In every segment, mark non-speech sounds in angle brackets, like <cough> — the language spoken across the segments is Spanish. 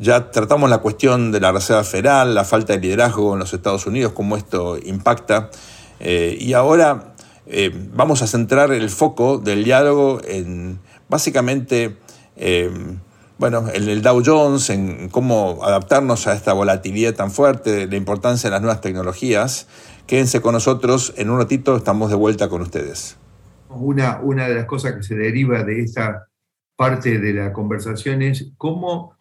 Ya tratamos la cuestión de la Reserva Federal, la falta de liderazgo en los Estados Unidos, cómo esto impacta. Eh, y ahora eh, vamos a centrar el foco del diálogo en básicamente eh, bueno, en el Dow Jones, en cómo adaptarnos a esta volatilidad tan fuerte, la importancia de las nuevas tecnologías. Quédense con nosotros, en un ratito estamos de vuelta con ustedes. Una, una de las cosas que se deriva de esta parte de la conversación es cómo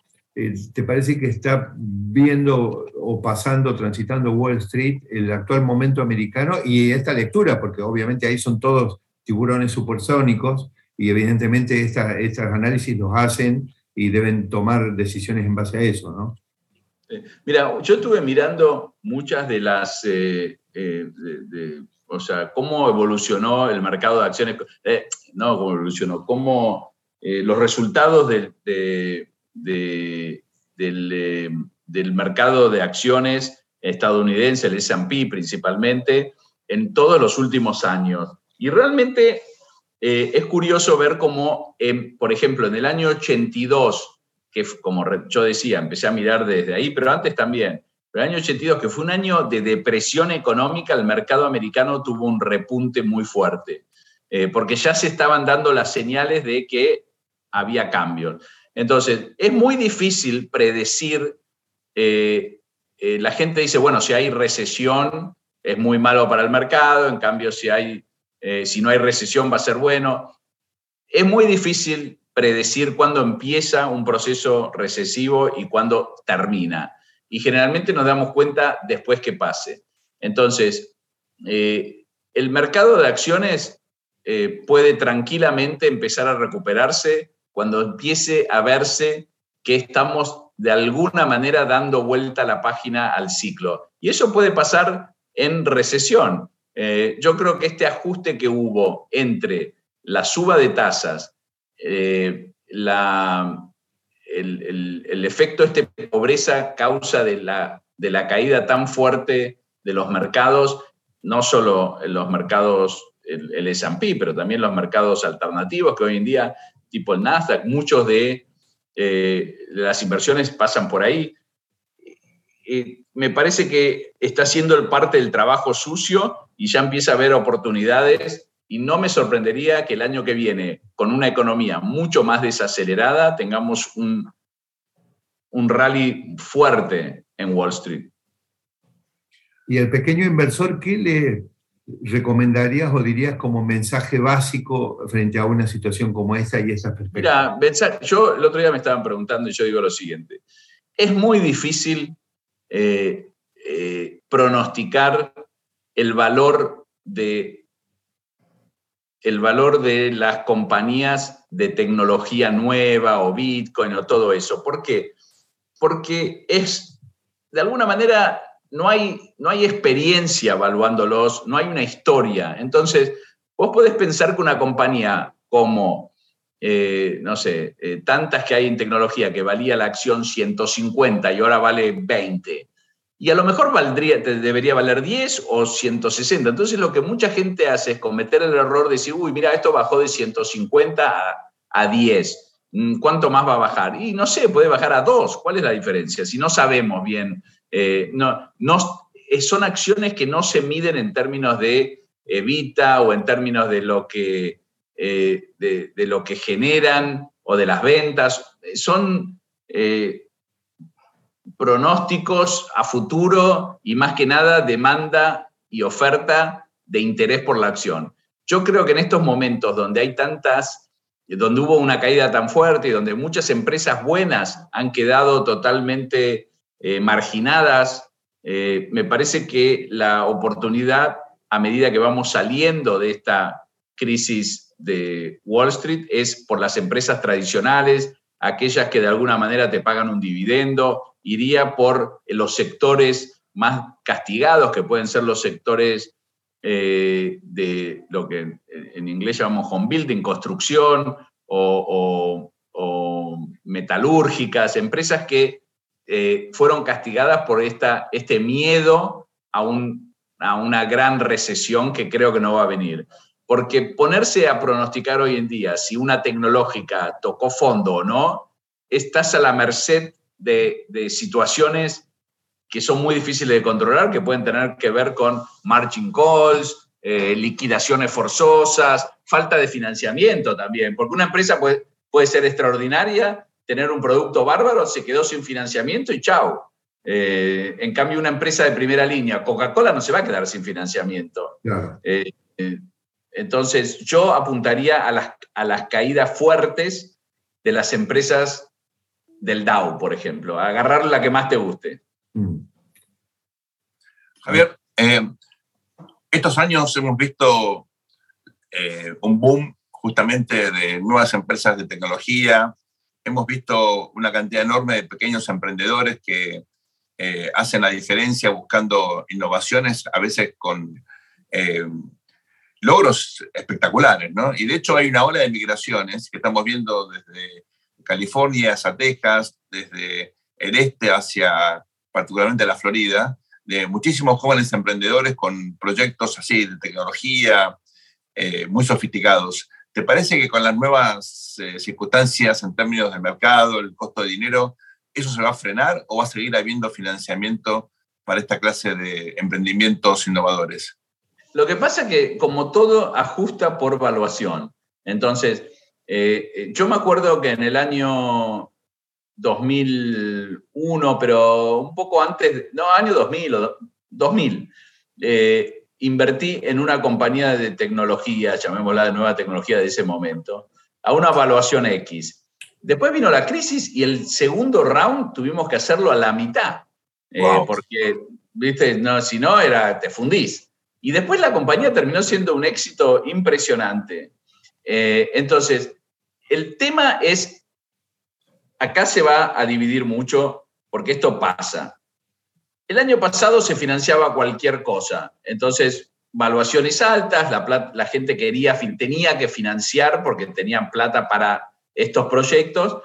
te parece que está viendo o pasando, transitando Wall Street el actual momento americano y esta lectura, porque obviamente ahí son todos tiburones supersónicos y evidentemente estos análisis los hacen y deben tomar decisiones en base a eso, ¿no? Mira, yo estuve mirando muchas de las, eh, eh, o sea, cómo evolucionó el mercado de acciones, eh, no cómo evolucionó, cómo los resultados del, del mercado de acciones estadounidense, el S&P principalmente, en todos los últimos años. Y realmente eh, es curioso ver cómo, por ejemplo, en el año 82, que como yo decía, empecé a mirar desde ahí, pero antes también, el año 82, que fue un año de depresión económica, el mercado americano tuvo un repunte muy fuerte, eh, porque ya se estaban dando las señales de que había cambios. Entonces, es muy difícil predecir, eh, la gente dice, bueno, si hay recesión es muy malo para el mercado, en cambio si eh, si no hay recesión va a ser bueno. Es muy difícil predecir cuándo empieza un proceso recesivo y cuándo termina. Y generalmente nos damos cuenta después que pase. Entonces, eh, el mercado de acciones eh, puede tranquilamente empezar a recuperarse cuando empiece a verse que estamos de alguna manera dando vuelta la página al ciclo. Y eso puede pasar en recesión. Eh, yo creo que este ajuste que hubo entre la suba de tasas, eh, el, efecto este de pobreza causa de la, de la caída tan fuerte de los mercados, no solo en los mercados, el, S&P, pero también los mercados alternativos que hoy en día, tipo el Nasdaq, muchos de eh, las inversiones pasan por ahí. me parece que está siendo parte del trabajo sucio y ya empieza a haber oportunidades y no me sorprendería que el año que viene, con una economía mucho más desacelerada, tengamos un, un rally fuerte en Wall Street. ¿Y el pequeño inversor qué le recomendarías o dirías como mensaje básico frente a una situación como esta y esa perspectiva? Mira, yo el otro día me estaban preguntando y yo digo lo siguiente. Es muy difícil eh, eh, pronosticar el valor de el valor de las compañías de tecnología nueva o Bitcoin o todo eso. ¿Por qué? Porque es, de alguna manera, no hay, no hay experiencia evaluándolos, no hay una historia. Entonces, vos podés pensar que una compañía como, eh, no sé, eh, tantas que hay en tecnología que valía la acción 150 y ahora vale 20, y a lo mejor valdría, debería valer 10 o 160. Entonces lo que mucha gente hace es cometer el error de decir, uy, mira, esto bajó de 150 a, 10. Mm, ¿Cuánto más va a bajar? Y no sé, puede bajar a 2. ¿Cuál es la diferencia? Si no sabemos bien, eh, no, no, eh, son acciones que no se miden en términos de evita o en términos de lo que, eh, de, lo que generan o de las ventas. Son pronósticos a futuro y más que nada demanda y oferta de interés por la acción. Yo creo que en estos momentos donde hay tantas, donde hubo una caída tan fuerte y donde muchas empresas buenas han quedado totalmente eh, marginadas, eh, me parece que la oportunidad, a medida que vamos saliendo de esta crisis de Wall Street, es por las empresas tradicionales, aquellas que de alguna manera te pagan un dividendo, iría por los sectores más castigados, que pueden ser los sectores eh, de lo que en inglés llamamos home building, construcción o, metalúrgicas, empresas que eh, fueron castigadas por esta, este miedo a, a una gran recesión que creo que no va a venir. Porque ponerse a pronosticar hoy en día si una tecnológica tocó fondo o no, estás a la merced de, situaciones que son muy difíciles de controlar, que pueden tener que ver con margin calls, eh, liquidaciones forzosas, falta de financiamiento también, porque una empresa puede, puede ser extraordinaria, tener un producto bárbaro, se quedó sin financiamiento y chao. Eh, en cambio, una empresa de primera línea, Coca-Cola, no se va a quedar sin financiamiento. Eh, entonces, yo apuntaría a las, a las caídas fuertes de las empresas del Dow, por ejemplo. Agarrar la que más te guste. Mm. Javier, eh, estos años hemos visto un boom justamente de nuevas empresas de tecnología. Hemos visto una cantidad enorme de pequeños emprendedores que eh, hacen la diferencia buscando innovaciones, a veces con eh, logros espectaculares, ¿no? Y de hecho hay una ola de migraciones que estamos viendo desde California hacia Texas, desde el este hacia particularmente la Florida, de muchísimos jóvenes emprendedores con proyectos así de tecnología eh, muy sofisticados. ¿Te parece que con las nuevas circunstancias en términos de mercado, el costo de dinero, ¿eso se va a frenar o va a seguir habiendo financiamiento para esta clase de emprendimientos innovadores? Lo que pasa es que, como todo, ajusta por valuación. Entonces, eh, yo me acuerdo que en el año 2001, pero un poco antes, no, año 2000 o 2000, eh, invertí en una compañía de tecnología, llamémosla de nueva tecnología de ese momento, a una evaluación X. Después vino la crisis y el segundo round tuvimos que hacerlo a la mitad, eh, porque, viste, no, si no, era, te fundís. Y después la compañía terminó siendo un éxito impresionante. Eh, entonces, el tema es, acá se va a dividir mucho, porque esto pasa. El año pasado se financiaba cualquier cosa, entonces valuaciones altas, la, gente quería, tenía que financiar porque tenían plata para estos proyectos.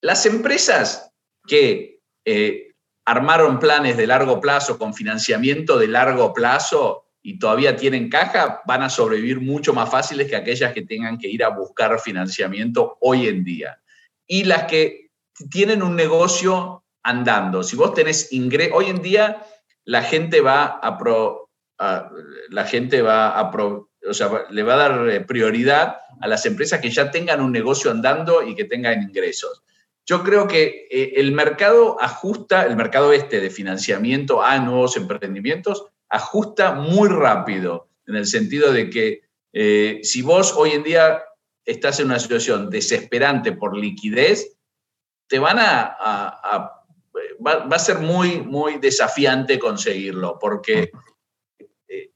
Las empresas que eh, armaron planes de largo plazo con financiamiento de largo plazo y todavía tienen caja, van a sobrevivir mucho más fáciles que aquellas que tengan que ir a buscar financiamiento hoy en día. Y las que tienen un negocio andando. Si vos tenés ingreso, hoy en día la gente va a, pro, la gente va a o sea, le va a dar eh, prioridad a las empresas que ya tengan un negocio andando y que tengan ingresos. Yo creo que eh, el mercado ajusta, el mercado este de financiamiento a nuevos emprendimientos, ajusta muy rápido, en el sentido de que eh, si vos hoy en día estás en una situación desesperante por liquidez, te van a, va, a ser muy, muy desafiante conseguirlo, porque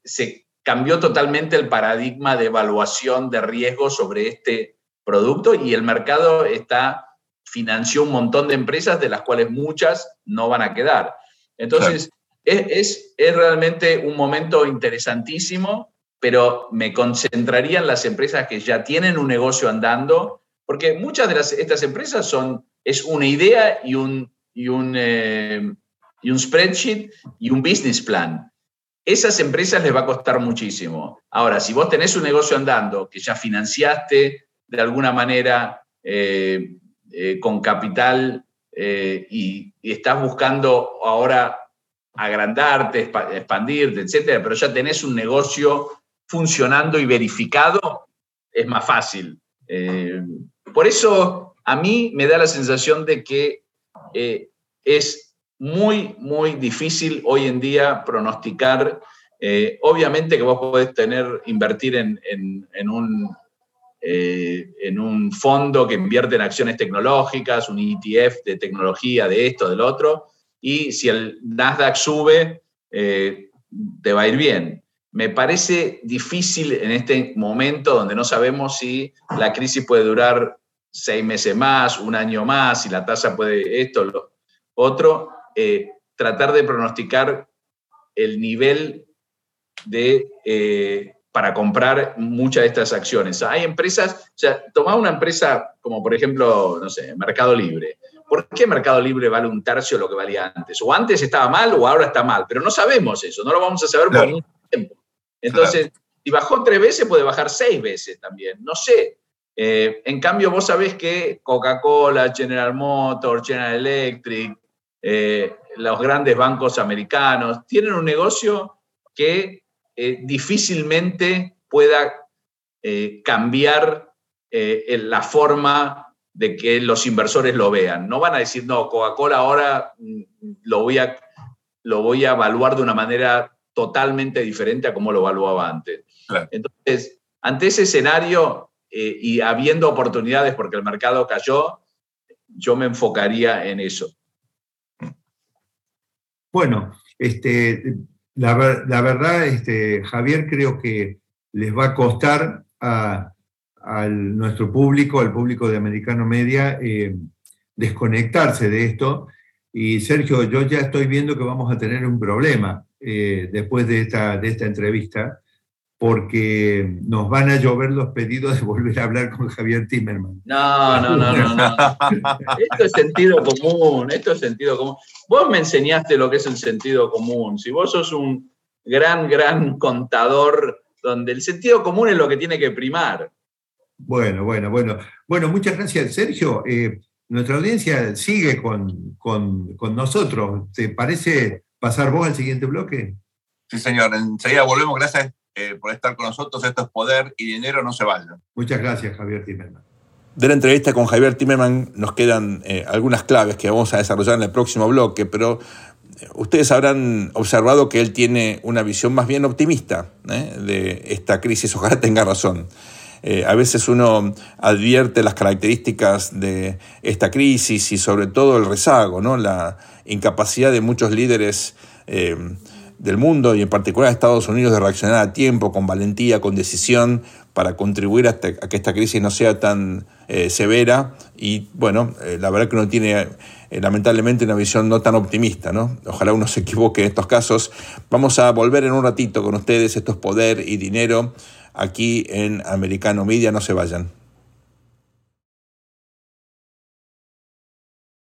se cambió totalmente el paradigma de evaluación de riesgo sobre este producto y el mercado está, financió un montón de empresas de las cuales muchas no van a quedar. Entonces, es, es, realmente un momento interesantísimo, pero me concentraría en las empresas que ya tienen un negocio andando, porque muchas de las, estas empresas son, es una idea y un, y un, eh, y un spreadsheet y un business plan esas empresas les va a costar muchísimo. Ahora, si vos tenés un negocio andando que ya financiaste de alguna manera eh, eh, con capital y, estás buscando ahora agrandarte, expandirte, etcétera, pero ya tenés un negocio funcionando y verificado, es más fácil. por eso a mí me da la sensación de que es muy, muy difícil hoy en día pronosticar. Eh, obviamente que vos podés tener, invertir en, un, eh, en un fondo que invierte en acciones tecnológicas, un ETF de tecnología, de esto, del otro, y si el Nasdaq sube, eh, te va a ir bien. Me parece difícil en este momento donde no sabemos si la crisis puede durar seis meses más, un año más, si la tasa puede esto, otro, eh, tratar de pronosticar el nivel de, eh, para comprar muchas de estas acciones. Hay empresas, o sea, toma una empresa como por ejemplo, no sé, Mercado Libre. ¿Por qué Mercado Libre vale un tercio de lo que valía antes? O antes estaba mal o ahora está mal, pero no sabemos eso, no lo vamos a saber por mucho tiempo. Entonces, si bajó tres veces, puede bajar seis veces también, no sé. Eh, en cambio, vos sabés que Coca-Cola, General Motors, General Electric, eh, los grandes bancos americanos, tienen un negocio que eh, difícilmente pueda cambiar la forma de que los inversores lo vean. No van a decir, no, Coca-Cola ahora mm, lo voy, a, lo voy a evaluar de una manera totalmente diferente a como lo evaluaba antes. Entonces, ante ese escenario eh, y habiendo oportunidades porque el mercado cayó, yo me enfocaría en eso. Bueno, este, la, verdad, este, Javier, creo que les va a costar a, nuestro público, al público de Americano Media, eh, desconectarse de esto. Y Sergio, yo ya estoy viendo que vamos a tener un problema eh, después de esta, de esta entrevista, porque nos van a llover los pedidos de volver a hablar con Javier Timerman. No, no, no, no, no. Esto es sentido común, esto es sentido común. Vos me enseñaste lo que es el sentido común. Si vos sos un gran, gran contador, donde el sentido común es lo que tiene que primar. Bueno, bueno, bueno. Bueno, muchas gracias, Sergio. Eh, nuestra audiencia sigue con, con, con nosotros. ¿Te parece pasar vos al siguiente bloque? Sí, señor. Enseguida volvemos. Gracias eh, por estar con nosotros. Esto es poder y dinero, no se vayan. Muchas gracias, Javier Timerman. De la entrevista con Javier Timerman nos quedan eh, algunas claves que vamos a desarrollar en el próximo bloque, pero eh, ustedes habrán observado que él tiene una visión más bien optimista de esta crisis. Ojalá tenga razón. a veces uno advierte las características de esta crisis y sobre todo el rezago, ¿no? la incapacidad de muchos líderes del mundo y en particular Estados Unidos de reaccionar a tiempo, con valentía, con decisión, para contribuir a, que esta crisis no sea tan eh, severa. Y bueno, eh, la verdad que uno tiene eh, lamentablemente una visión no tan optimista, ¿no? Ojalá uno <laughs> se equivoque en estos casos. Vamos a volver en un ratito con ustedes, esto es poder y dinero, aquí en Americano Media, no se vayan.